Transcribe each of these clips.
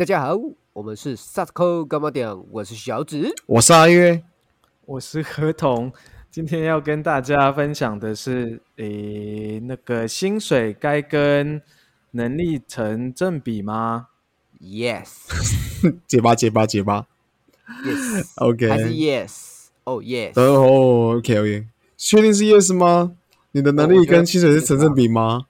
大家好，我们是萨斯科干嘛点，我是小紫。我是阿月，我是何童，今天要跟大家分享的是，诶，那个薪水该跟能力成正比吗？Yes, 结巴结巴结巴 yes，，OK，还是 Yes，Oh Yes，哦 OK，OK，确定是 yes 吗？你的能力跟薪水是成正比吗？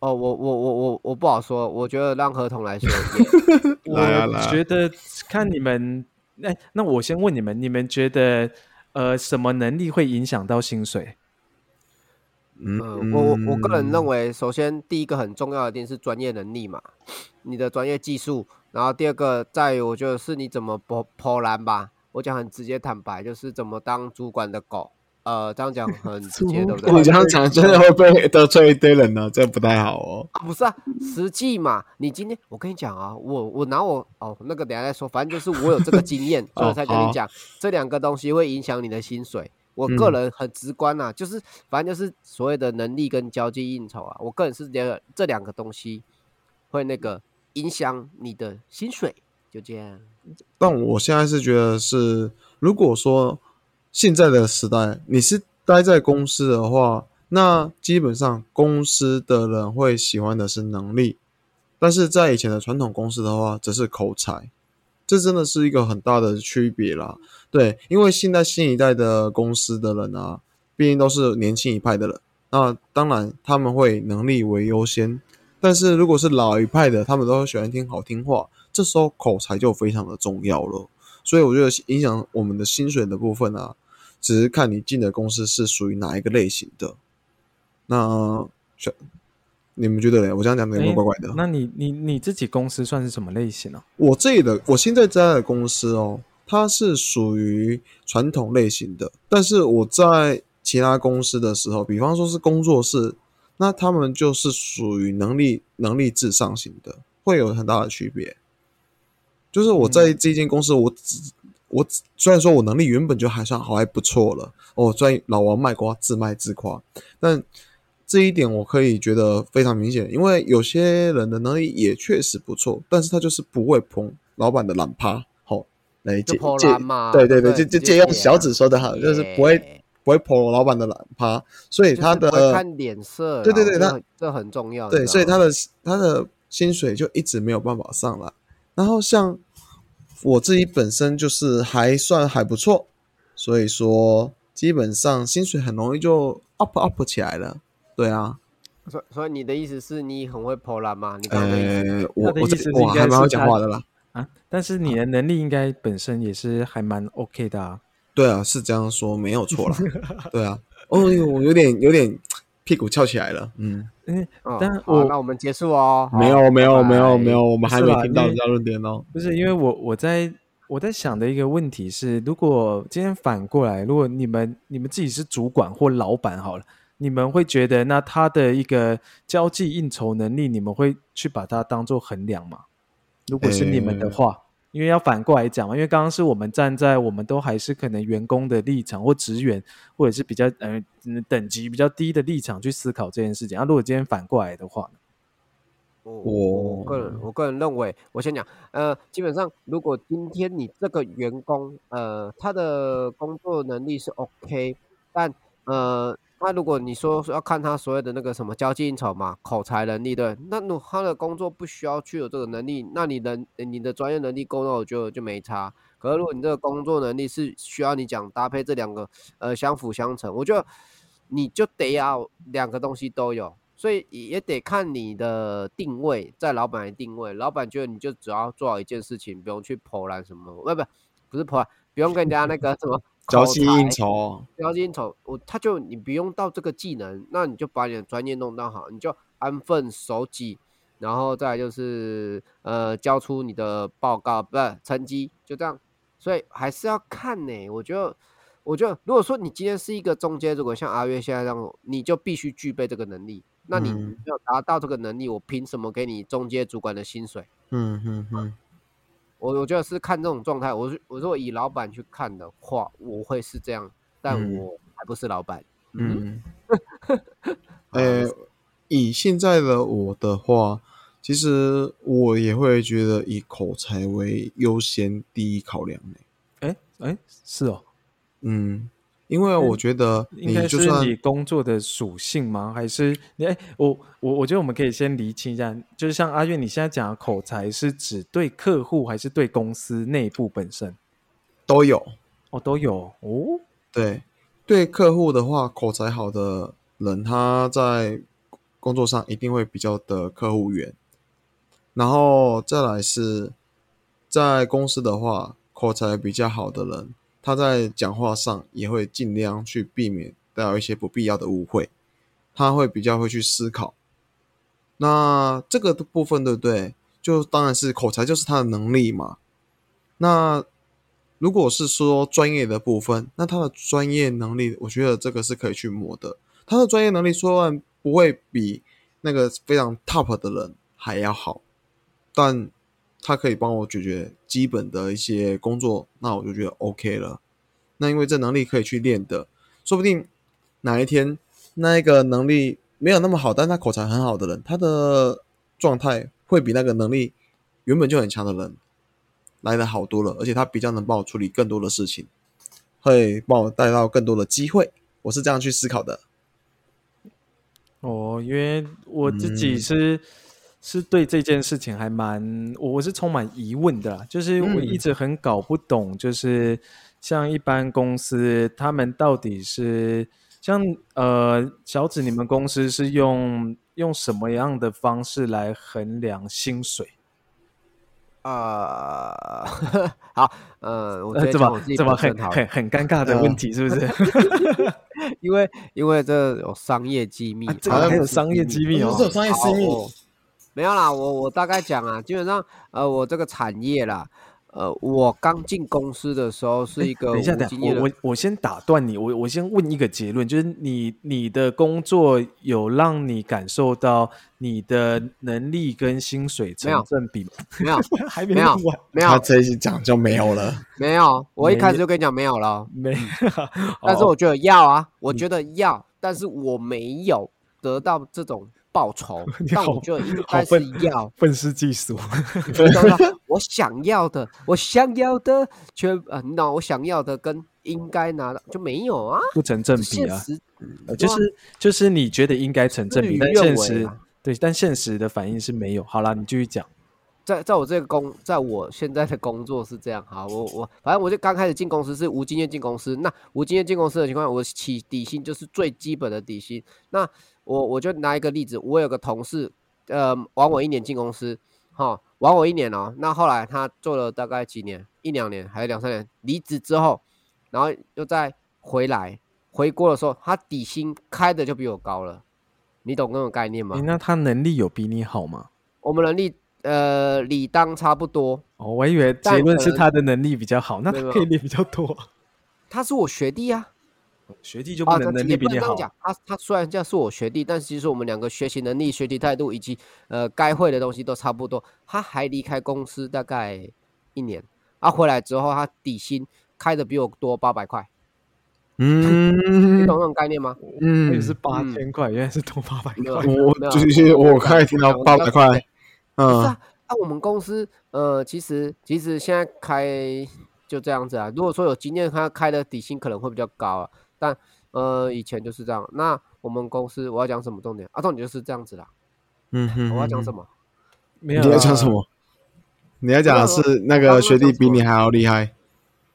哦，我我我我我不好说，我觉得让合同来说 yes 我来啊来啊觉得看你们，哎，那我先问你们，你们觉得呃什么能力会影响到薪水？嗯嗯，我我我个人认为，首先第一个很重要的一定是专业能力嘛，你的专业技术，然后第二个在于我觉得是你怎么破破篮吧。我讲很直接坦白，就是怎么当主管的狗。呃，这样讲很直接，对不对？你这样讲真的会被得罪一堆人呢，这不太好哦。啊，不是啊，实际嘛，你今天我跟你讲啊，我我拿我哦那个等下再说，反正就是我有这个经验，所以我才跟你讲，这两个东西会影响你的薪水。我嗯个人很直观呐、就是反正就是所谓的能力跟交际应酬啊，我个人是觉得这两个东西会那个影响你的薪水，就这样。但我现在是觉得是，如果说现在的时代你是待在公司的话，那基本上公司的人会喜欢的是能力，但是在以前的传统公司的话，则是口才，这真的是一个很大的区别啦。对，因为现在新一代的公司的人啊，毕竟都是年轻一派的人，那当然他们会能力为优先，但是如果是老一派的，他们都喜欢听好听话，这时候口才就非常的重要了。所以我觉得影响我们的薪水的部分啊，只是看你进的公司是属于哪一个类型的。那小你们觉得嘞？我这样讲有没有诶怪怪的？那你你你自己公司算是什么类型啊？我这里的我现在在的公司哦，它是属于传统类型的，但是我在其他公司的时候，比方说是工作室，那他们就是属于能力能力至上型的，会有很大的区别。就是我在这间公司，我只我只虽然说我能力原本就还算好，还不错了，哦，虽然老王卖瓜，自卖自夸，但这一点我可以觉得非常明显，因为有些人的能力也确实不错，但是他就是不会捧老板的懒趴，好、来借借嘛对对对，对就就借用小指说的好，就是不会不会捧老板的懒趴，所以他的看脸色，对对对他这很重要。对，所以他的他的薪水就一直没有办法上来。然后像我自己本身就是还算还不错，所以说基本上薪水很容易就 up up 起来了。对啊，所以所以你的意思是你很会破烂吗？你刚刚的意思呃，我的意思是我还蛮会讲话的啦。啊，但是你的能力应该本身也是还蛮 OK 的啊。对啊，是这样说没有错啦。对啊，哦，我有点有点屁股翘起来了。嗯，但好我那我们结束哦。没有没有没有没有，我们还没听到人家论点哦。不是因为我我在我在想的一个问题是，如果今天反过来，如果你们你们自己是主管或老板好了，你们会觉得那他的一个交际应酬能力，你们会去把它当做衡量吗？如果是你们的呃话，因为要反过来讲嘛，因为刚刚是我们站在我们都还是可能员工的立场或职员，或者是比较呃嗯等级比较低的立场去思考这件事情。那、啊如果今天反过来的话我我个人我个人认为，我先讲，呃，基本上如果今天你这个员工，呃，他的工作能力是 OK，但呃，那如果你说要看他所谓的那个什么交际应酬嘛，口才能力对，那如他的工作不需要具有这个能力，那你能你的专业能力够，那我就就没差。可是如果你这个工作能力是需要你讲搭配这两个呃相辅相成，我觉得你就得要两个东西都有。所以也得看你的定位，在老板的定位，老板觉得你就只要做好一件事情，不用去投篮什么，不不不是投篮，不用跟人家那个什么交际应酬，交际应酬，我他就你不用到这个技能，那你就把你的专业弄到好，你就安分守己，然后再来就是呃交出你的报告，不是成绩，就这样。所以还是要看呢、我觉得，我觉得如果说你今天是一个中间，如果像阿月现在这样，你就必须具备这个能力。那你嗯没有达到这个能力，我凭什么给你中介主管的薪水？嗯嗯嗯，我我觉得是看这种状态。我是我如果以老板去看的话，我会是这样，但嗯我还不是老板。嗯，嗯，呃，以现在的我的话，其实我也会觉得以口才为优先第一考量呢。哎哎，是哦，嗯，因为我觉得应该你就是算你工作的属性吗？还是你哎，我我我觉得我们可以先厘清一下，就是像阿月你现在讲的口才是指对客户还是对公司内部本身？都有。哦，都有哦。对，对客户的话，口才好的人，他在工作上一定会比较的客户缘。然后再来是，在公司的话，口才比较好的人，他在讲话上也会尽量去避免带有一些不必要的误会，他会比较会去思考。那这个部分对不对？就当然是口才就是他的能力嘛。那如果是说专业的部分，那他的专业能力，我觉得这个是可以去磨的。他的专业能力虽然不会比那个非常 top 的人还要好，但他可以帮我解决基本的一些工作，那我就觉得 OK 了。那因为这能力可以去练的，说不定哪一天那一个能力没有那么好，但他口才很好的人，他的状态会比那个能力原本就很强的人来的好多了，而且他比较能帮我处理更多的事情，会帮我带到更多的机会。我是这样去思考的。哦，因为我自嗯己是、是对这件事情还蛮，我我是充满疑问的啦，就是我嗯。一直很搞不懂，就是像一般公司，他们到底是像呃小紫，你们公司是用用什么样的方式来衡量薪水？啊，好，呃，我直呃，怎么接讲我自己怎么很很很尴尬的问题，是不是？因为因为这有商业机密，啊这个还有商业机密。哦。这有商业机密没有啦，我我大概讲啊，基本上呃，我这个产业啦，呃，我刚进公司的时候是一个等一下，等我我我先打断你，我我先问一个结论，就是你你的工作有让你感受到你的能力跟薪水成正比吗？没有 还没没有没有他这一讲就没有了。没有，我一没开始就跟你讲没有了没有，但是哦我觉得要啊，我觉得要，但是我没有得到这种报酬 你，但好我觉得应好该是要。愤世嫉俗？我想要的，我想要的，却呃，你懂？我想要的跟应该拿的就没有啊，不成正比啊。呃就是就是你觉得应该成正比，但现实啊对，但现实的反应是没有。好啦，你继续讲。在在我这个工，在我现在的工作是这样，好，我我反正我就刚开始进公司是无经验进公司，那无经验进公司的情况下，我起底薪就是最基本的底薪。那我我就拿一个例子，我有个同事，呃，晚我一年进公司，哈，晚我一年哦，那后来他做了大概几年，一两年还是两三年，离职之后，然后又再回来回国的时候，他底薪开的就比我高了，你懂那种概念吗诶？那他能力有比你好吗？我们能力呃理当差不多。哦，我以为结论是他的能力比较好，那他可以练比较多。他是我学弟啊，学弟就不啊，能能力比你好不能这样讲。他他虽然这样是我学弟，但其实我们两个学习能力、学习态度以及呃该会的东西都差不多。他还离开公司大概一年，啊，回来之后他底薪开的比我多八百块，嗯你嗯懂那种概念吗？嗯也是八嗯千块，原来是多八百块。我就是我刚才听到八百块，嗯是嗯啊，啊，我们公司呃，其实其实现在开就这样子啊。如果说有经验，他开的底薪可能会比较高啊，但呃以前就是这样。那我们公司我要讲什么重点啊？重点就是这样子啦。嗯哼，我要讲什么？没有你要讲啊什么？你要讲的是那个学弟比你还要厉害。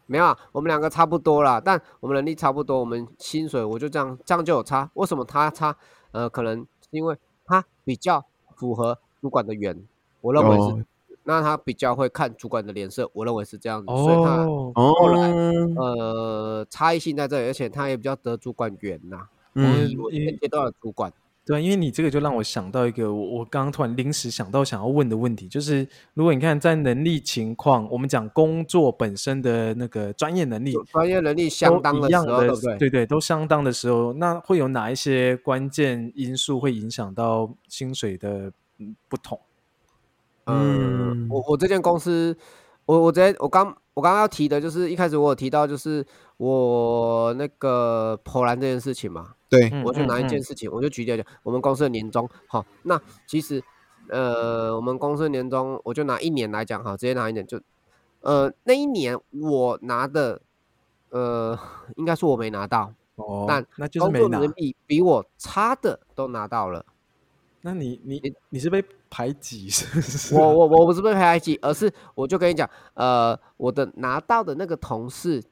没有啊，我们两个差不多啦，但我们能力差不多，我们薪水我就这样，这样就有差。为什么他差？呃，可能是因为他比较符合主管的缘，我认为是。哦那他比较会看主管的脸色，我认为是这样子，所以他哦，哦，呃差异性在这里，而且他也比较得主管缘呐、嗯以我现阶段的主管，对啊，因为你这个就让我想到一个我我刚刚突然临时想到想要问的问题，就是如果你看在能力情况，我们讲工作本身的那个专业能力专业能力相当的时候，一样的对不对？对对，都相当的时候，那会有哪一些关键因素会影响到薪水的嗯不同？嗯嗯，我我这间公司，我我直接我刚我刚刚要提的就是一开始我有提到就是我那个投篮这件事情嘛，对，嗯我就拿一件嗯事情，我就举例来讲，我们公司的年终，好，那其实呃，我们公司年终，我就拿一年来讲哈，直接拿一年就，呃，那一年我拿的，呃，应该说我没拿到，哦，但那就是没拿工作能。力比我差的都拿到了。那你你你是被排挤是不是？我我我不是被排挤，而是我就跟你讲，呃，我的拿到的那个同事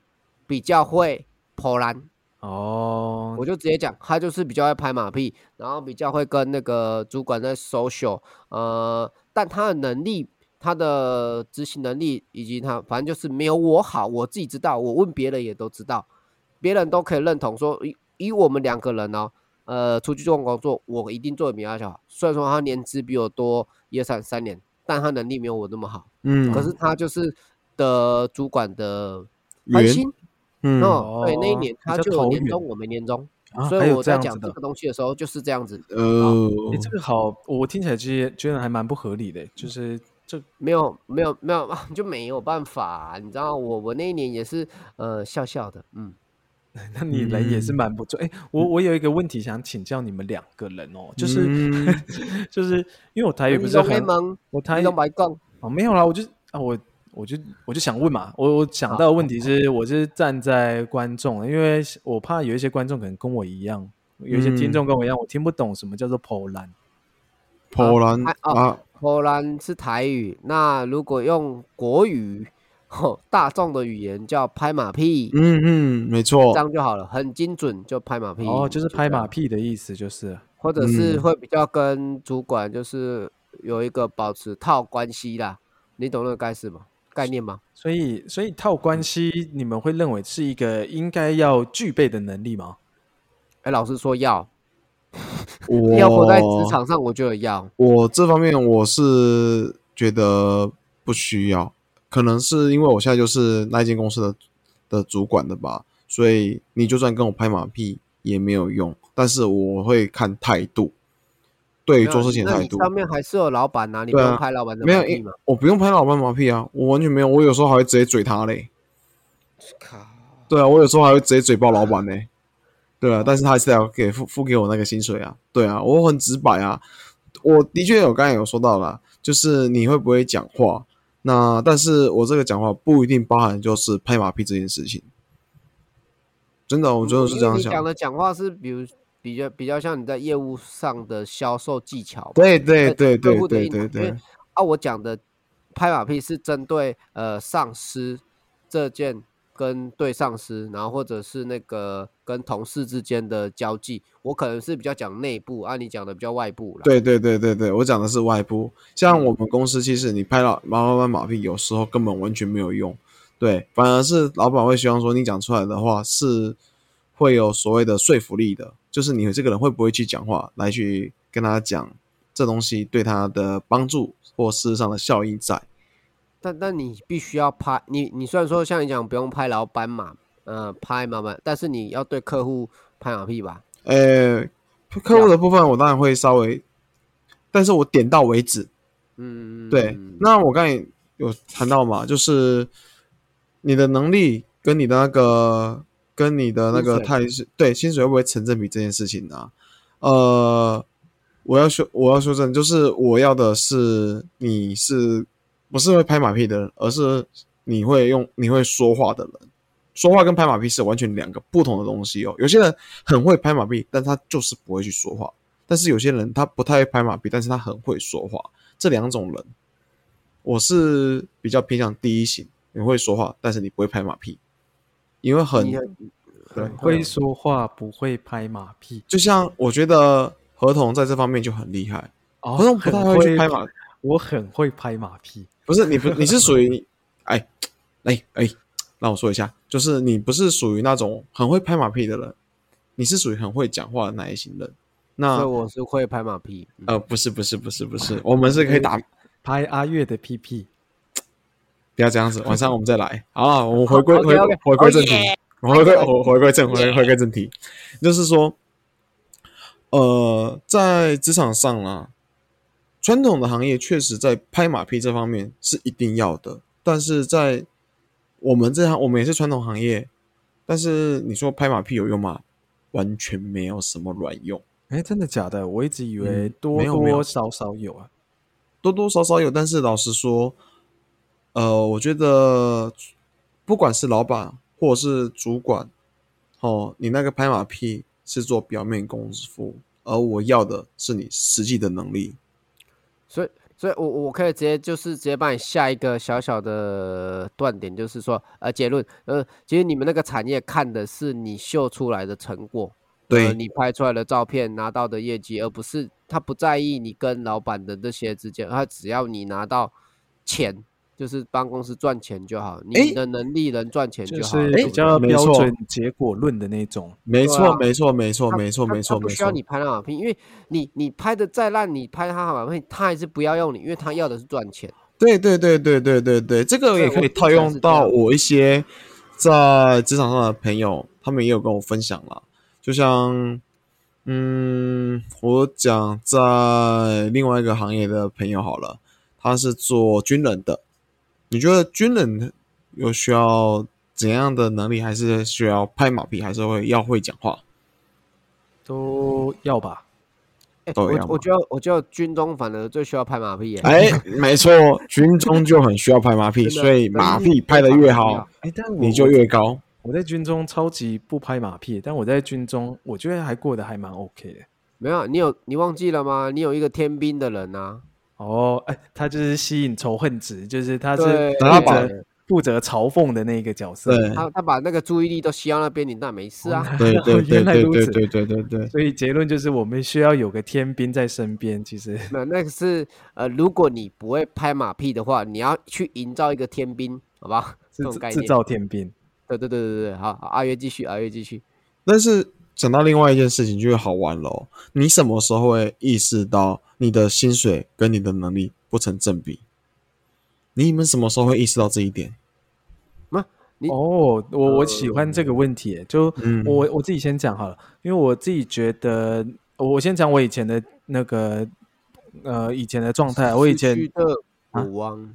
比较会投篮，哦，我就直接讲，他就是比较会拍马屁，然后比较会跟那个主管在 social，呃，但他的能力、他的执行能力以及他，反正就是没有我好，我自己知道，我问别人也都知道，别人都可以认同说，以以我们两个人哦，呃，出去做工作，我一定做的比他好。虽然说他年资比我多一二三三年，但他能力没有我那么好，嗯，可是他就是的主管的核员心。嗯哦，对，那一哦年他就有年终，我没年终，啊，所以我在讲这。个东西的时候就是这样子，呃，你这个好，我听起来其实觉得还蛮不合理的，就是这没有没有没有 就没有办法、你知道我我那一年也是呃笑笑的，嗯，那你人也是嗯蛮不错。哎、我我有一个问题想请教你们两个人哦，就是、嗯 就是因为我台语不是很，蒙，我台语白讲，哦没有啦，我就啊我我就我就想问嘛，我我想到的问题是，我是站在观众，因为我怕有一些观众可能跟我一样，有一些听众跟我一样，我听不懂什么叫做波兰。波兰啊啊啊，荷兰是台语，那如果用国语，吼 大众的语言叫拍马屁，嗯嗯，没错这，样就好了，很精准，就拍马屁，哦，就是拍马屁的意思，就是或者是嗯会比较跟主管就是有一个保持套关系啦，你懂那个概是吗？概念吗？所以所以套关系，你们会认为是一个应该要具备的能力吗？哎，老师说要我 要活在职场上，我觉得要。我这方面我是觉得不需要，可能是因为我现在就是那一间公司的的主管的吧，所以你就算跟我拍马屁也没有用，但是我会看态度，对于做事情的态度。上面还是有老板呐、你不用拍老板的没有，因马屁吗？我不用拍老板马屁啊，我完全没有，我有时候还会直接嘴他嘞。靠，对啊，我有时候还会直接嘴爆老板呢。对啊，但是他还是要给付付给我那个薪水啊。对啊，我很直白啊。我的确有刚才有说到啦，就是你会不会讲话？那但是我这个讲话不一定包含就是拍马屁这件事情。真的，我真的是这样想。讲的讲话是比如比较比较像你在业务上的销售技巧吧。对对对客对对对对，啊，我讲的拍马屁是针对呃上司这件跟对上司，然后或者是那个跟同事之间的交际，我可能是比较讲内部，按、你讲的比较外部啦。对对对对对，我讲的是外部。像我们公司，其实你拍老马老板马屁，有时候根本完全没有用。对，反而是老板会希望说你讲出来的话是会有所谓的说服力的，就是你这个人会不会去讲话，来去跟他讲这东西对他的帮助或事实上的效益在。但但你必须要拍你你虽然说像你讲不用拍老板嘛，呃，拍马板，但是你要对客户拍马屁吧？呃，客户的部分我当然会稍微，但是我点到为止。嗯，对，那我刚才有谈到嘛，就是你的能力跟你的那个跟你的那个态是对薪水会不会成正比这件事情呢、呃，我要说我要说正，就是我要的是你是不是会拍马屁的人，而是你会用你会说话的人。说话跟拍马屁是完全两个不同的东西哦。有些人很会拍马屁，但他就是不会去说话；但是有些人他不太会拍马屁，但是他很会说话。这两种人，我是比较偏向第一型，你会说话，但是你不会拍马屁，因为很很会说话，不会拍马屁。就像我觉得合同在这方面就很厉害，哦合同不太会去拍马，我很会拍马屁。不是你不你是属于哎哎哎，让我说一下，就是你不是属于那种很会拍马屁的人，你是属于很会讲话的那一型人。所以那我是会拍马屁。嗯呃不是不是不是不是，我们是可以打，拍阿月的屁屁。不要这样子，晚上我们再来。好，我们回归回回归正题回归我回归正回回归正题，就是说，呃，在职场上啊，传统的行业确实在拍马屁这方面是一定要的，但是在我们这行，我们也是传统行业，但是你说拍马屁有用吗？完全没有什么卵用。哎，真的假的？我一直以为嗯多没有没有多少少有啊。多多少少有，但是老实说，呃，我觉得不管是老板或者是主管，哦，你那个拍马屁是做表面功夫，而我要的是你实际的能力。所以，所以我我可以直接就是直接帮你下一个小小的断点，就是说，呃，结论，呃，其实你们那个产业看的是你秀出来的成果，对呃，你拍出来的照片拿到的业绩，而不是他不在意你跟老板的这些之间，他只要你拿到钱，就是帮公司赚钱就好，你的能力能赚钱就就好，是比较标准结果论的那种。没错，没错，没错，没错，没错，没错不需要。你拍烂马屁，因为你你拍的再烂，你拍他马屁，他还是不要用你，因为他要的是赚钱。对对对对对对对，这个也可以套用到我一些在职场上的朋友，他们也有跟我分享了。就像，嗯，我讲在另外一个行业的朋友好了，他是做军人的。你觉得军人有需要怎样的能力，还是需要拍马屁，还是会要会讲话？都要吧。我我觉得我觉得军中反而最需要拍马屁耶。哎，没错，军中就很需要拍马屁，所以马屁拍的越好，哎，但你就越高。我在军中超级不拍马屁，但我在军中我觉得还过得还蛮 OK 的。没有，你有你忘记了吗？你有一个天兵的人啊，哦，哎，他就是吸引仇恨值，就是他是负他把责负责嘲讽的那个角色。对他他把那个注意力都吸到那边，你那没事啊。对对对对对对对对对，所以结论就是，我们需要有个天兵在身边。其实，那，那个是呃，如果你不会拍马屁的话，你要去营造一个天兵，好吧？这种概念。制制造天兵。对对对对对，好，好阿月继续，阿月继续。但是讲到另外一件事情，就会好玩喽。你什么时候会意识到你的薪水跟你的能力不成正比？你们什么时候会意识到这一点？你哦，我我喜欢这个问题耶，就嗯我我自己先讲好了，因为我自己觉得，我先讲我以前的那个呃以前的状态，我以前啊渴望。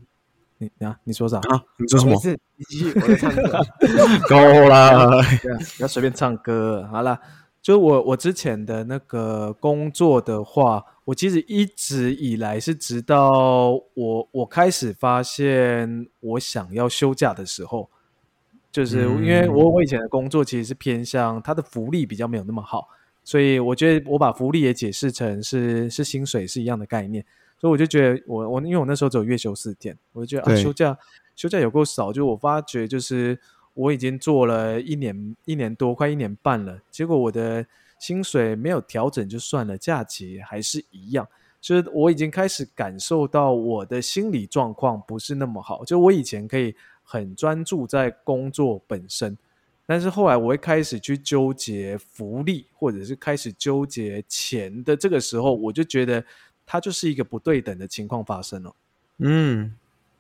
你啊你说啥？啊，你说什么？继续，我在唱歌。够啦！对啊，不要随便唱歌。好了，就我我之前的那个工作的话，我其实一直以来是直到我我开始发现我想要休假的时候，就是因为我我以前的工作其实是偏向它的福利比较没有那么好，所以我觉得我把福利也解释成是是薪水是一样的概念，所以我就觉得我我因为我那时候只有月休四天，我就觉得啊休假休假有够少，就我发觉就是我已经做了一年一年多，快一年半了，结果我的薪水没有调整就算了，假期还是一样。就是我已经开始感受到我的心理状况不是那么好，就我以前可以很专注在工作本身，但是后来我会开始去纠结福利，或者是开始纠结钱的这个时候，我就觉得它就是一个不对等的情况发生了。嗯，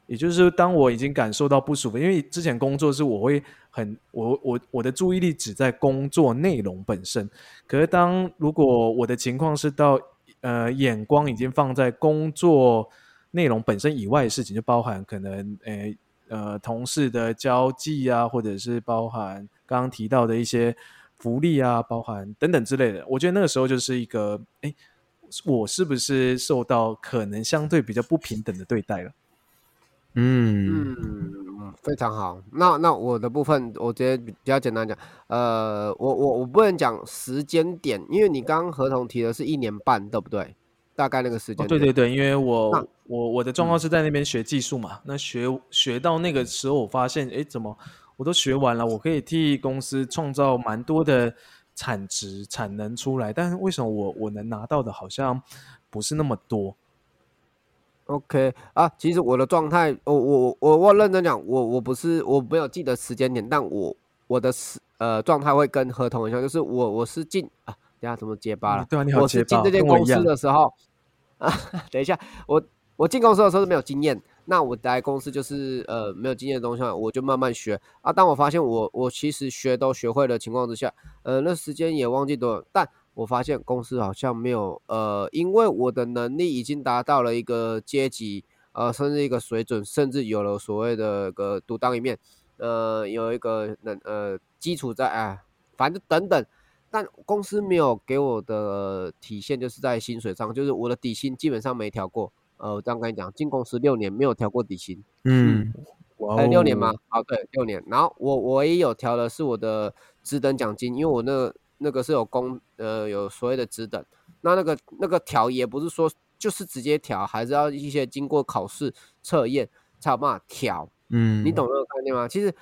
也就是当我已经感受到不舒服，因为之前工作是我会很我我我的注意力只在工作内容本身，可是当如果我的情况是到呃眼光已经放在工作内容本身以外的事情，就包含可能呃呃同事的交际啊，或者是包含刚刚提到的一些福利啊，包含等等之类的，我觉得那个时候就是一个哎。我是不是受到可能相对比较不平等的对待了？嗯嗯，非常好。那那我的部分，我直接比较简单讲，呃，我我我不能讲时间点，因为你刚刚合同提的是一年半，对不对？大概那个时哦，间点。对对对，因为我我我的状况是在那边学技术嘛，那学学到那个时候，我发现，哎，怎么我都学完了，我可以替公司创造蛮多的产值、产能出来，但是为什么我我能拿到的好像不是那么多？OK 啊，其实我的状态，我我我我认真讲，我我不是我没有记得时间点，但我我的时呃状态会跟合同一样，就是我我是进啊，等下怎么结巴了？对啊，你好我是进，这间公司。的时候啊，等一下，我我进公司的时候是没有经验，那我来公司就是呃没有经验的东西，我就慢慢学啊。当我发现我我其实学都学会的情况之下，呃，那时间也忘记多了，但我发现公司好像没有呃，因为我的能力已经达到了一个阶级，呃，甚至一个水准，甚至有了所谓的个独当一面，呃，有一个能呃基础在啊，反正等等。但公司没有给我的体现，就是在薪水上，就是我的底薪基本上没调过，呃，我这样跟你讲，进公司六年没有调过底薪，嗯哇哎，六年吗哦？？好，对，六年。然后我我也有调的是我的职等奖金，因为我那个那个是有公呃有所谓的职等，那那个那个调也不是说就是直接调，还是要一些经过考试测验才有办法调。嗯，你懂那个概念吗？其实，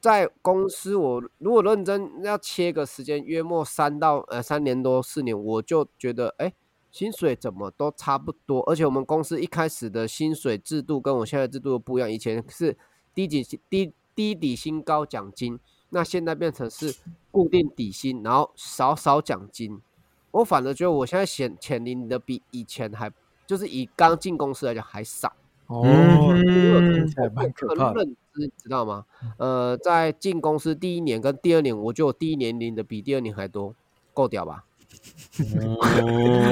在公司我如果认真要切个时间，约莫三到呃三年多四年，我就觉得哎，薪水怎么都差不多。而且我们公司一开始的薪水制度跟我现在制度不一样，以前是低底薪低低底薪高奖金，那现在变成是固定底薪，然后少少奖金。我反而觉得我现在显潜领的比以前还，就是以刚进公司来讲还少。哦，嗯听起来蛮我个可怕的。认知，你知道吗？呃，在进公司第一年跟第二年，我就有第一年领的比第二年还多，够屌吧？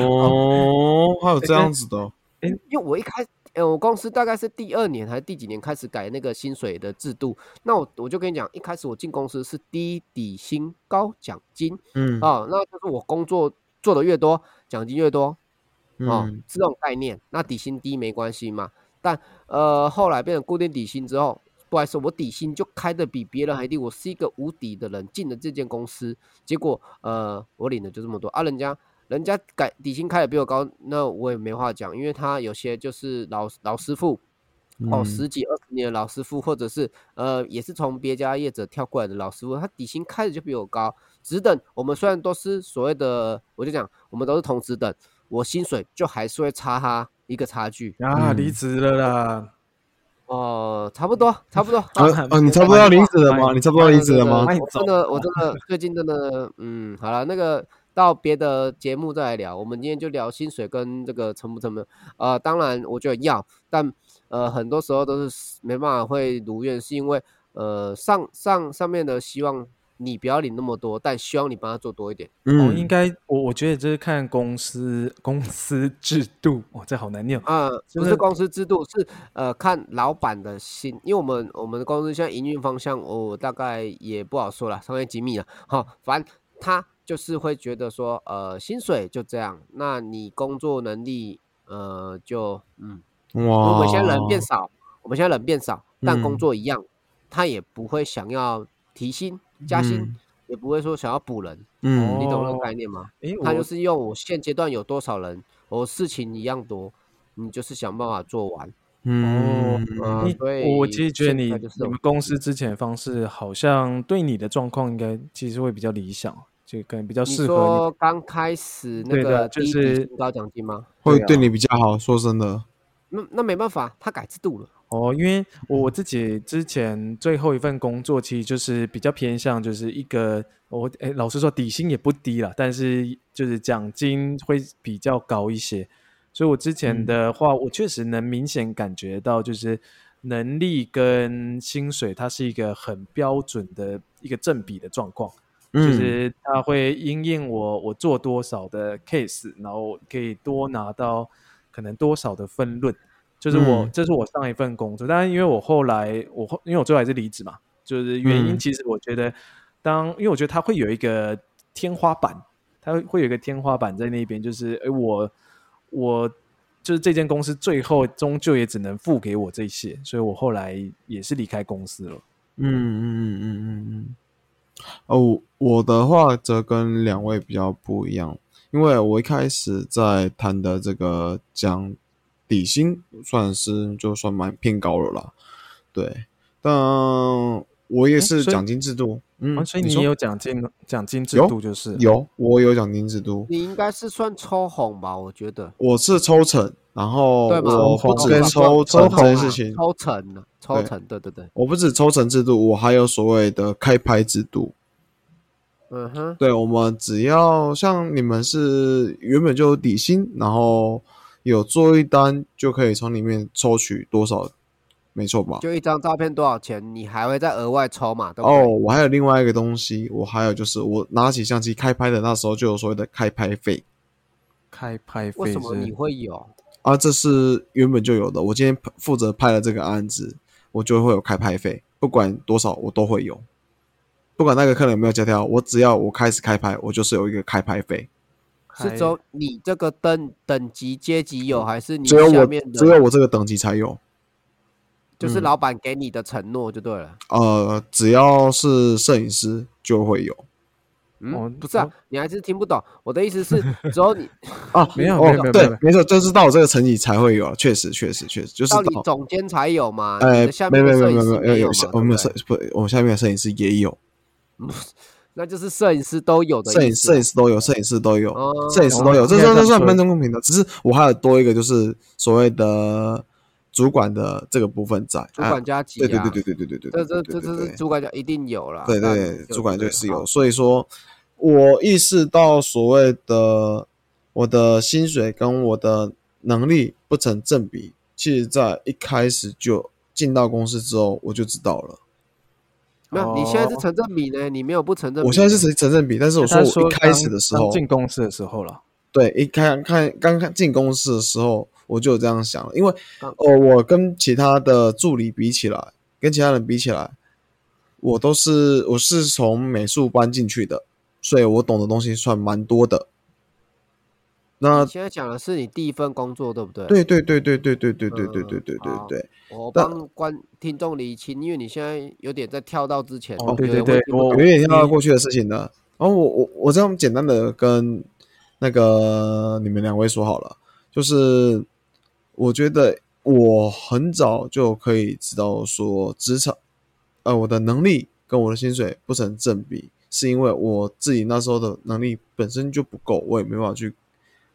哦，还有这样子的哦，因为我一开始，呃，我公司大概是第二年还是第几年开始改那个薪水的制度。那我我就跟你讲，一开始我进公司是低底薪高奖金嗯啊、那就是我工作做的越多，奖金越多哦，嗯是这种概念。那底薪低没关系嘛，但呃后来变成固定底薪之后，不好意思，我底薪就开的比别人还低，我是一个无底的人进了这间公司，结果呃我领的就这么多啊，人家人家改底薪开的比我高，那我也没话讲，因为他有些就是老老师傅。哦，嗯十几二十年的老师傅，或者是呃，也是从别家业者跳过来的老师傅，他底薪开的就比我高。职等我们虽然都是所谓的，我就讲我们都是同职等，我薪水就还是会差他一个差距。啊，嗯离职了啦！哦、差不多，差不多。你差不多要离职了吗？你差不多要离职了吗？我真的，我真的最近真的，嗯，好了，那个到别的节目再来聊。我们今天就聊薪水跟这个成不成本。呃，当然我觉得要，但呃很多时候都是没办法会如愿，是因为呃上上上面的希望你不要领那么多，但希望你帮他做多一点。哦，嗯，应该我我觉得这是看公司公司制度，哇，这好难念哦。啊、不是公司制度，是呃看老板的心，因为我们我们的公司现在营运方向，我、大概也不好说了，商业机密了。好，反正他就是会觉得说，呃，薪水就这样，那你工作能力，呃，就嗯，哇，我们现在人变少，我们现在人变少，但工嗯作一样，他也不会想要提薪加薪，嗯也不会说想要补人，嗯你懂那哦个概念吗？诶，他就是用我现阶段有多少人，我事情一样多，你就是想办法做完。嗯你呃所我我其实觉得你你们公司之前的方式好像对你的状况应该其实会比较理想，就可能比较适合说刚开始那个就是高奖金吗？会对你比较好。说真的，那那没办法，他改制度了。哦，因为我我自己之前最后一份工作，其实就是比较偏向就是一个我诶，老实说底薪也不低了，但是就是奖金会比较高一些。所以我之前嗯的话，我确实能明显感觉到，就是能力跟薪水它是一个很标准的一个正比的状况。就嗯是它会因应我我做多少的 case，然后可以多拿到可能多少的分论。就是我、嗯这是我上一份工作，但是因为我后来我后因为我最后还是离职嘛，就是原因嗯其实我觉得当因为我觉得它会有一个天花板，它会会有一个天花板在那边，就是诶我我就是这间公司最后终究也只能付给我这些，所以我后来也是离开公司了。嗯嗯嗯嗯嗯嗯。哦，我的话则跟两位比较不一样，因为我一开始在谈的这个讲底薪算是就算蛮偏高了啦，对，但我也是奖金制度，嗯，哦所以你有奖金奖金制度就是了有，我有奖金制度，你应该是算抽红吧？我觉得我是抽成，然后我不止抽抽抽成事情，抽成呢？抽成，对对对，我不止抽成制度，我还有所谓的开拍制度。嗯哼，对，我们只要像你们是原本就有底薪，然后有做一单，就可以从里面抽取多少，没错吧？就一张照片多少钱？你还会再额外抽嘛？哦，我还有另外一个东西，我还有就是我拿起相机开拍的那时候就有所谓的开拍费开拍费为什么你会有？啊，这是原本就有的。我今天负责拍了这个案子，我就会有开拍费，不管多少我都会有，不管那个客人有没有加跳，我只要我开始开拍，我就是有一个开拍费。是只有你这个等等级阶级有，还是你只有我下面的只有我这个等级才有。就是嗯老板给你的承诺就对了。呃，只要是摄影师就会有嗯，哦不是啊哦，你还是听不懂。我的意思是，只有你 啊。没有哦没有没有，对没错，就是到我这个层级才会有，确实确实确实就是到你总监才有嘛，你呃下，没面的有没有没有没有摄影师没有嘛，我们摄对不我们下面的摄影师也有，那就是摄影师都有的摄影摄影师都有，摄影师都有，哦摄影师都有，哦这算这算应该这样说蛮公平的。只是我还有多一个，就是所谓的主管的这个部分在。主啊管加级啊，对对对对对对对对，这这这这是主管加一定有了。对对，主管就是有，所以说，我意识到所谓的我的薪水跟我的能力不成正比，其实在一开始就进到公司之后我就知道了。没有，你现在是哦成正比呢，你没有不成正比。我现在是成成正比，但是我说我一开始的时候，进公司的时候了，对，一开看刚看进公司的时候，我就有这样想了，因为刚呃，我跟其他的助理比起来，跟其他人比起来，我都是我是从美术班进去的，所以我懂的东西算蛮多的。那你现在讲的是你第一份工作，对不对？对对对对对对对对对对嗯对对对，我但帮观听众理清，因为你现在有点在跳到之前，哦对对对我有点跳到你过去的事情了。然后我我我这样简单的跟那个你们两位说好了，就是我觉得我很早就可以知道说职场，呃，我的能力跟我的薪水不成正比，是因为我自己那时候的能力本身就不够，我也没办法去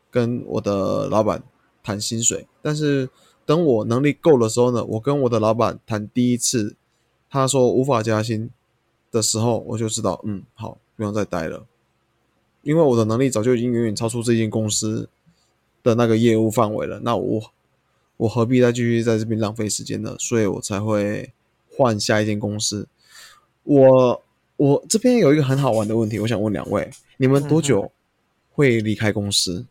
跟我的老板谈薪水。但是等我能力够的时候呢，我跟我的老板谈第一次，他说无法加薪的时候，我就知道，嗯，好，不用再待了，因为我的能力早就已经远远超出这间公司的那个业务范围了。那我我何必再继续在这边浪费时间呢？所以我才会换下一间公司。我我这边有一个很好玩的问题，我想问两位，你们多久会离开公司？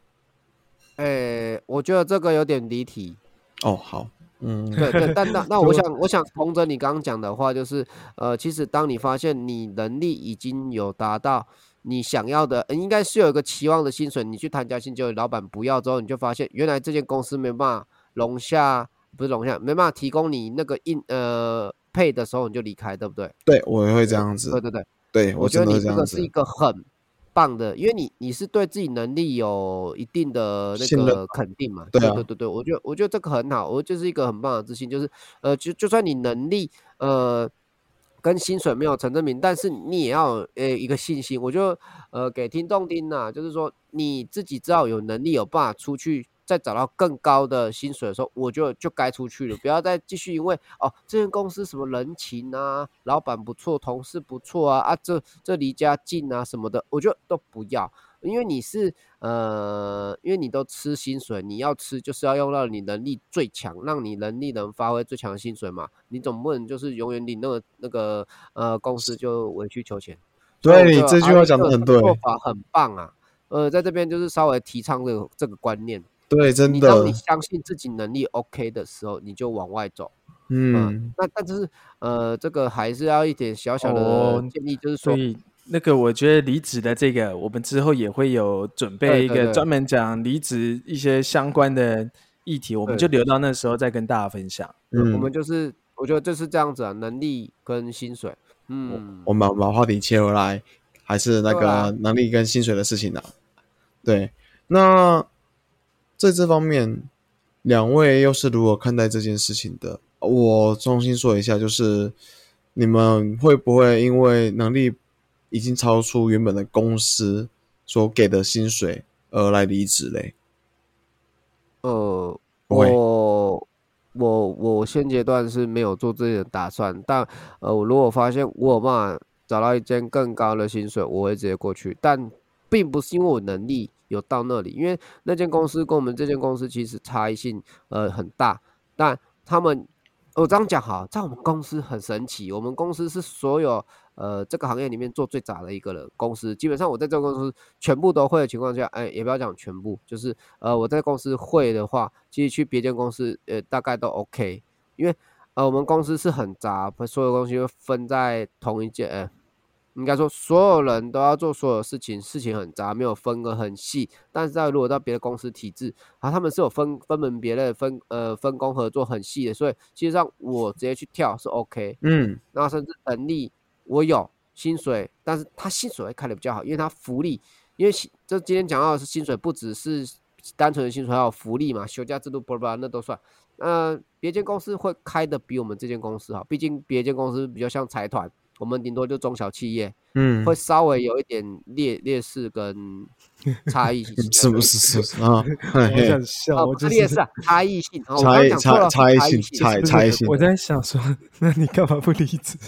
诶，我觉得这个有点离题。哦，好，嗯，对对，但那 那我想我想同着你刚刚讲的话，就是呃，其实当你发现你能力已经有达到你想要的，呃应该是有一个期望的薪水，你去谈加薪，结果老板不要之后，你就发现原来这间公司没办法容下，不是龙虾，没办法提供你那个应呃配的时候，你就离开，对不对？对我也会这样子对，对对，对我觉得你这个是一。个很棒的，因为你你是对自己能力有一定的那个肯定嘛。对啊对对对，我觉得我觉得这个很好，我就是一个很棒的自信，就是呃，就就算你能力呃跟薪水没有成正比，但是你也要呃一个信心。我就呃给听众听呐、就是说你自己知道有能力有办法出去。再找到更高的薪水的时候，我就就该出去了，不要再继续因为哦，这间公司什么人情啊，老板不错，同事不错啊，啊，这这离家近啊什么的，我觉得都不要，因为你是呃，因为你都吃薪水，你要吃就是要用到你能力最强，让你能力能发挥最强的薪水嘛，你总不能就是永远领那个那个呃公司就委曲求全。对你这句话讲得力这个很对做法很棒啊。呃，在这边就是稍微提倡这个这个观念，对，真的你当你，相信自己能力 OK 的时候，你就往外走。嗯，那但是呃，这个还是要一点小小的哦建议，就是说所，以那个我觉得离职的这个，我们之后也会有准备一个专门讲离职一些相关的议题，我们就留到那时候再跟大家分享。嗯我们就是我觉得就是这样子啊，能力跟薪水，嗯，我们把话题切回来，还是那个能力跟薪水的事情呢、对，那在这方面，两位又是如何看待这件事情的？我重新说一下，就是你们会不会因为能力已经超出原本的公司所给的薪水而来离职嘞？呃，我我我现阶段是没有做这些打算，但呃，我如果发现我有办法找到一间更高的薪水，我会直接过去，但并不是因为我能力有到那里，因为那间公司跟我们这间公司其实差异性呃很大，但他们我这样讲哈，在我们公司很神奇，我们公司是所有呃这个行业里面做最杂的一个人公司，基本上我在这个公司全部都会的情况下，哎，也不要讲全部，就是呃我在公司会的话，其实去别间公司呃大概都 OK，因为呃我们公司是很杂，所有东西会分在同一间，应该说所有人都要做所有事情，事情很杂，没有分得很细。但是在如果到别的公司体制，啊，他们是有分分门别类、分呃分工合作很细的，所以其实上我直接去跳是 OK。嗯，那甚至能力我有薪水，但是他薪水会开的比较好，因为他福利，因为这今天讲到的是薪水，不只是单纯的薪水，还有福利嘛，休假制度，巴拉巴拉那都算。呃，别间公司会开的比我们这间公司好，毕竟别间公司比较像财团，我们顶多就中小企业，嗯，会稍微有一点劣劣势跟差异性 是不是是不是啊？我想笑，哦，我劣势啊，差异性。差异差差异差异性差差异性我在想说，那你干嘛不离职？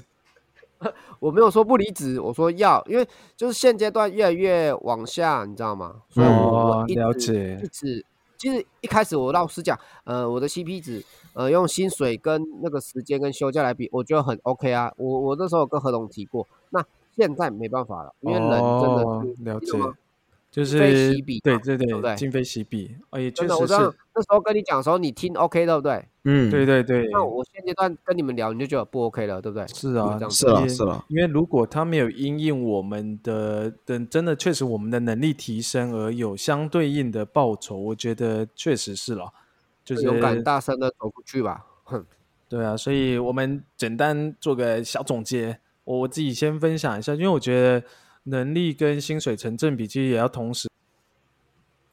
我没有说不离职，我说要，因为就是现阶段越来越往下，你知道吗？所以我了解一直其实一开始我老实讲，呃，我的 CP 值，呃，用薪水跟那个时间跟休假来比，我觉得很 OK 啊。我我那时候有跟何总提过，那现在没办法了，因为人真的哦是了解就是昔比对对对不对对，今非昔比，哎，也确实是知道，那时候跟你讲的时候，你听 OK 对不对？嗯，对对对，那我现阶段跟你们聊，你就觉得不 OK 了，对不对？是啊是啊是啊，因为如果他没有因应我们的的真的确实我们的能力提升而有相对应的报酬，我觉得确实是了，就是勇敢大声的走出去吧，哼。对啊，所以我们简单做个小总结，我我自己先分享一下，因为我觉得能力跟薪水成正比，其实也要同时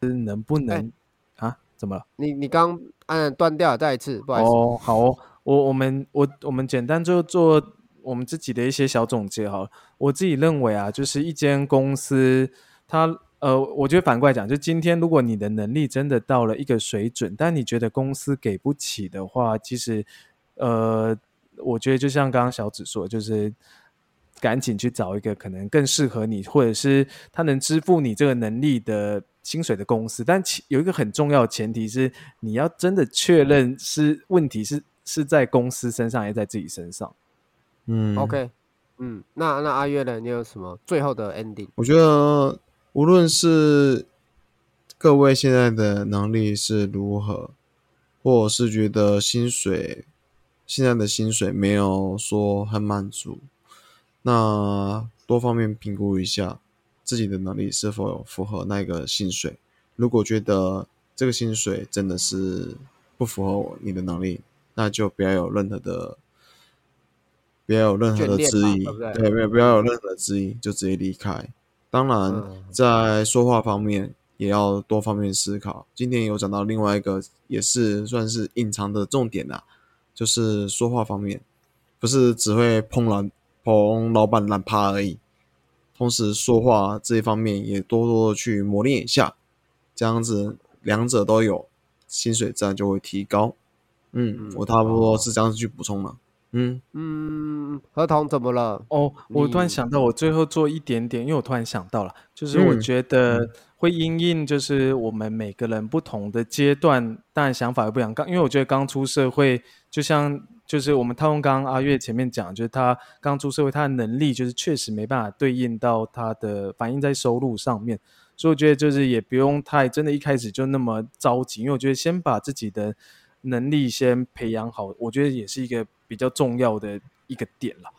能不能、啊？怎么了？你你刚按断掉了，再一次，不好意思。哦，好哦，我我们我我们简单就做我们自己的一些小总结好了。我自己认为啊，就是一间公司，它呃，我觉得反过来讲，就今天如果你的能力真的到了一个水准，但你觉得公司给不起的话，其实呃，我觉得就像刚刚小紫说，就是。赶紧去找一个可能更适合你，或者是他能支付你这个能力的薪水的公司。但其有一个很重要的前提是，你要真的确认是问题是是在公司身上，还是在自己身上。嗯 OK，嗯，那那阿月呢？你有什么最后的 ending？我觉得无论是各位现在的能力是如何，或者是觉得薪水现在的薪水没有说很满足，那多方面评估一下自己的能力是否有符合那个薪水。如果觉得这个薪水真的是不符合你的能力，那就不要有任何的。不要有任何的质疑，对不对对，不要有任何的质疑，就直接离开。当然，嗯在说话方面也要多方面思考。今天有讲到另外一个，也是算是隐藏的重点啦，就是说话方面，不是只会碰老碰老板懒趴而已，同时说话这一方面也多多的去磨练一下，这样子两者都有，薪水自然就会提高。嗯嗯，我差不多是这样子去补充了。嗯，嗯，合同怎么了？哦，我突然想到，我最后做一点点，因为我突然想到了，就是我嗯觉得会因应，就是我们每个人不同的阶段，当然想法也不一样。刚因为我觉得刚出社会，就像就是我们套用刚刚阿月前面讲，就是他刚出社会，他的能力就是确实没办法对应到他的反映在收入上面，所以我觉得就是也不用太真的一开始就那么着急，因为我觉得先把自己的能力先培养好，我觉得也是一个比较重要的一个点了。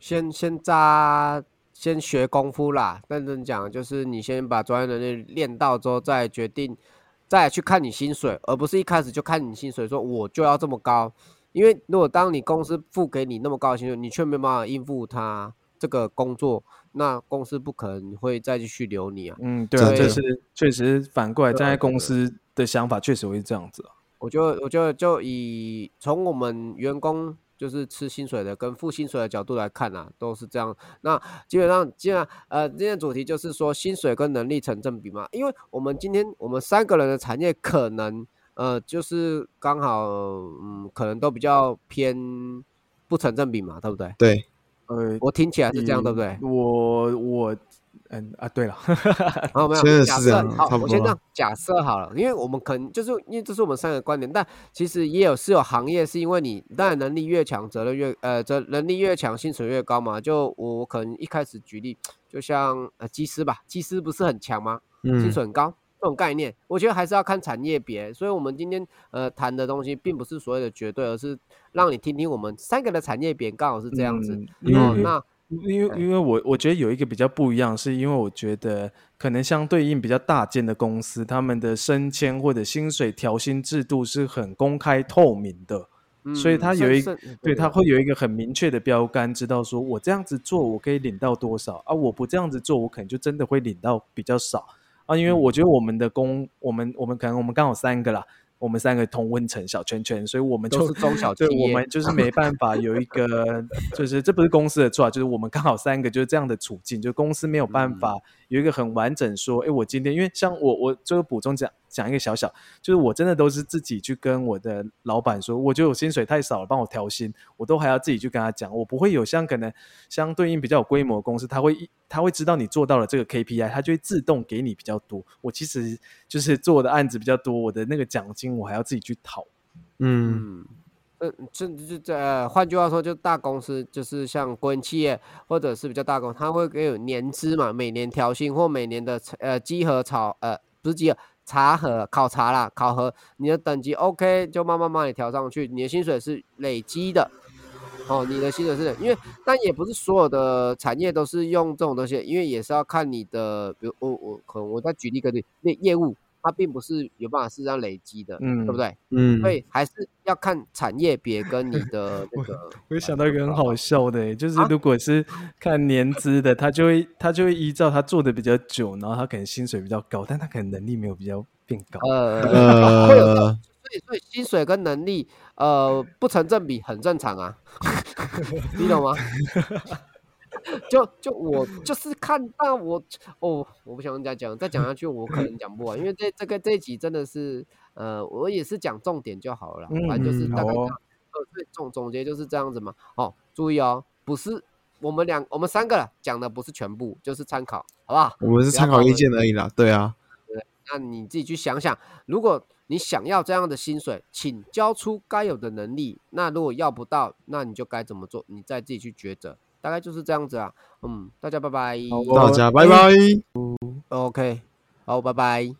先先扎，先学功夫啦。认真讲，就是你先把专业能力练到之后，再决定，再去看你薪水，而不是一开始就看你薪水，说我就要这么高。因为如果当你公司付给你那么高的薪水，你却没办法应付他这个工作，那公司不可能会再继续留你啊。嗯，对啊，真的这是确实反过来站在公司的想法，确实会这样子啊。我就我就就以从我们员工就是吃薪水的跟付薪水的角度来看啊，都是这样。那基本上，基本上呃，今天的主题就是说薪水跟能力成正比嘛。因为我们今天我们三个人的产业可能呃，就是刚好嗯，可能都比较偏不成正比嘛，对不对？对，呃，我听起来是这样，对不对？我我嗯啊，对了，好，没有，现在假设是这样好差，不多我先这样假设好了，因为我们可能就是因为这是我们三个观点，但其实也有是有行业是因为你当然能力越强，责任越呃责能力越强，薪水越高嘛。就我我可能一开始举例，就像呃技师吧，技师不是很强吗？薪嗯水很高。这种概念，我觉得还是要看产业别，所以我们今天呃谈的东西，并不是所谓的绝对，而是让你听听我们三个的产业别刚好是这样子。那因为因为我我觉得有一个比较不一样，是因为我觉得可能相对应比较大间的公司，他们的升迁或者薪水调薪制度是很公开透明的，所以嗯他有一甚甚对他会有一个很明确的标杆，知道说我这样子做我可以领到多少啊，我不这样子做我可能就真的会领到比较少啊，因为我觉得我们的工我们我们可能我们刚好三个啦。我们三个同温层小圈圈，所以我们就都是中小企对，我们就是没办法有一个，就是这不是公司的错啊，就是我们刚好三个就是这样的处境，就公司没有办法有一个很完整说，哎、我今天因为像我我最后补充讲讲一个小小，就是我真的都是自己去跟我的老板说，我觉得我薪水太少了，帮我调薪，我都还要自己去跟他讲，我不会有像可能相对应比较有规模的公司，他会一他会知道你做到了这个 KPI，他就会自动给你比较多。我其实就是做的案子比较多，我的那个奖金我还要自己去讨。嗯嗯，呃，甚至就呃，换句话说，就大公司，就是像国营企业或者是比较大公司，它会给有年资嘛，每年调薪或每年的呃稽核考呃不是稽核查核考察啦，考核你的等级 OK 就慢慢慢你调上去，你的薪水是累积的。哦，你的薪水是因为，但也不是所有的产业都是用这种东西，因为也是要看你的，比如我我可能我再举例一个例，业业务它并不是有办法是这样累积的，嗯对不对？嗯，所以还是要看产业别跟你的那 个。我想到一个很好笑的欸，就是啊如果是看年资的，他就会他就会依照他做的比较久，然后他可能薪水比较高，但他可能能力没有比较变高。呃，会有这种呃，所以所以薪水跟能力呃不成正比，很正常啊，你懂吗？就就我就是看到我哦，我不想再讲，再讲下去我可能讲不完，因为这这个这一集真的是呃，我也是讲重点就好了啦，反正就是嗯大概这样。好哦呃，所以总总结就是这样子嘛。哦，注意哦，不是我们两我们三个讲的不是全部，就是参考，好不好？我们是参考意见而已啦，对啊，那你自己去想想，如果你想要这样的薪水，请交出该有的能力。那如果要不到，那你就该怎么做？你再自己去抉择。大概就是这样子啊。嗯，大家拜拜。大家拜拜。OK，好，拜拜。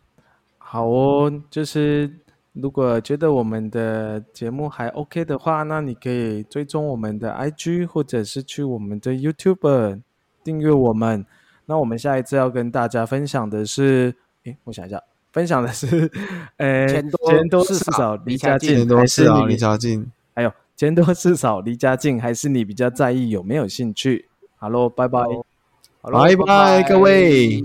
好哦，就是如果觉得我们的节目还 OK 的话，那你可以追踪我们的 IG，或者是去我们的 YouTube 订阅我们。那我们下一次要跟大家分享的是，诶，我想一下，分享的是，呃，钱多钱多事少离离家近，钱多还是事啊，你离家近。还有钱多事少离家近，还是你比较在意有没有兴趣？好喽，拜拜。拜拜各位。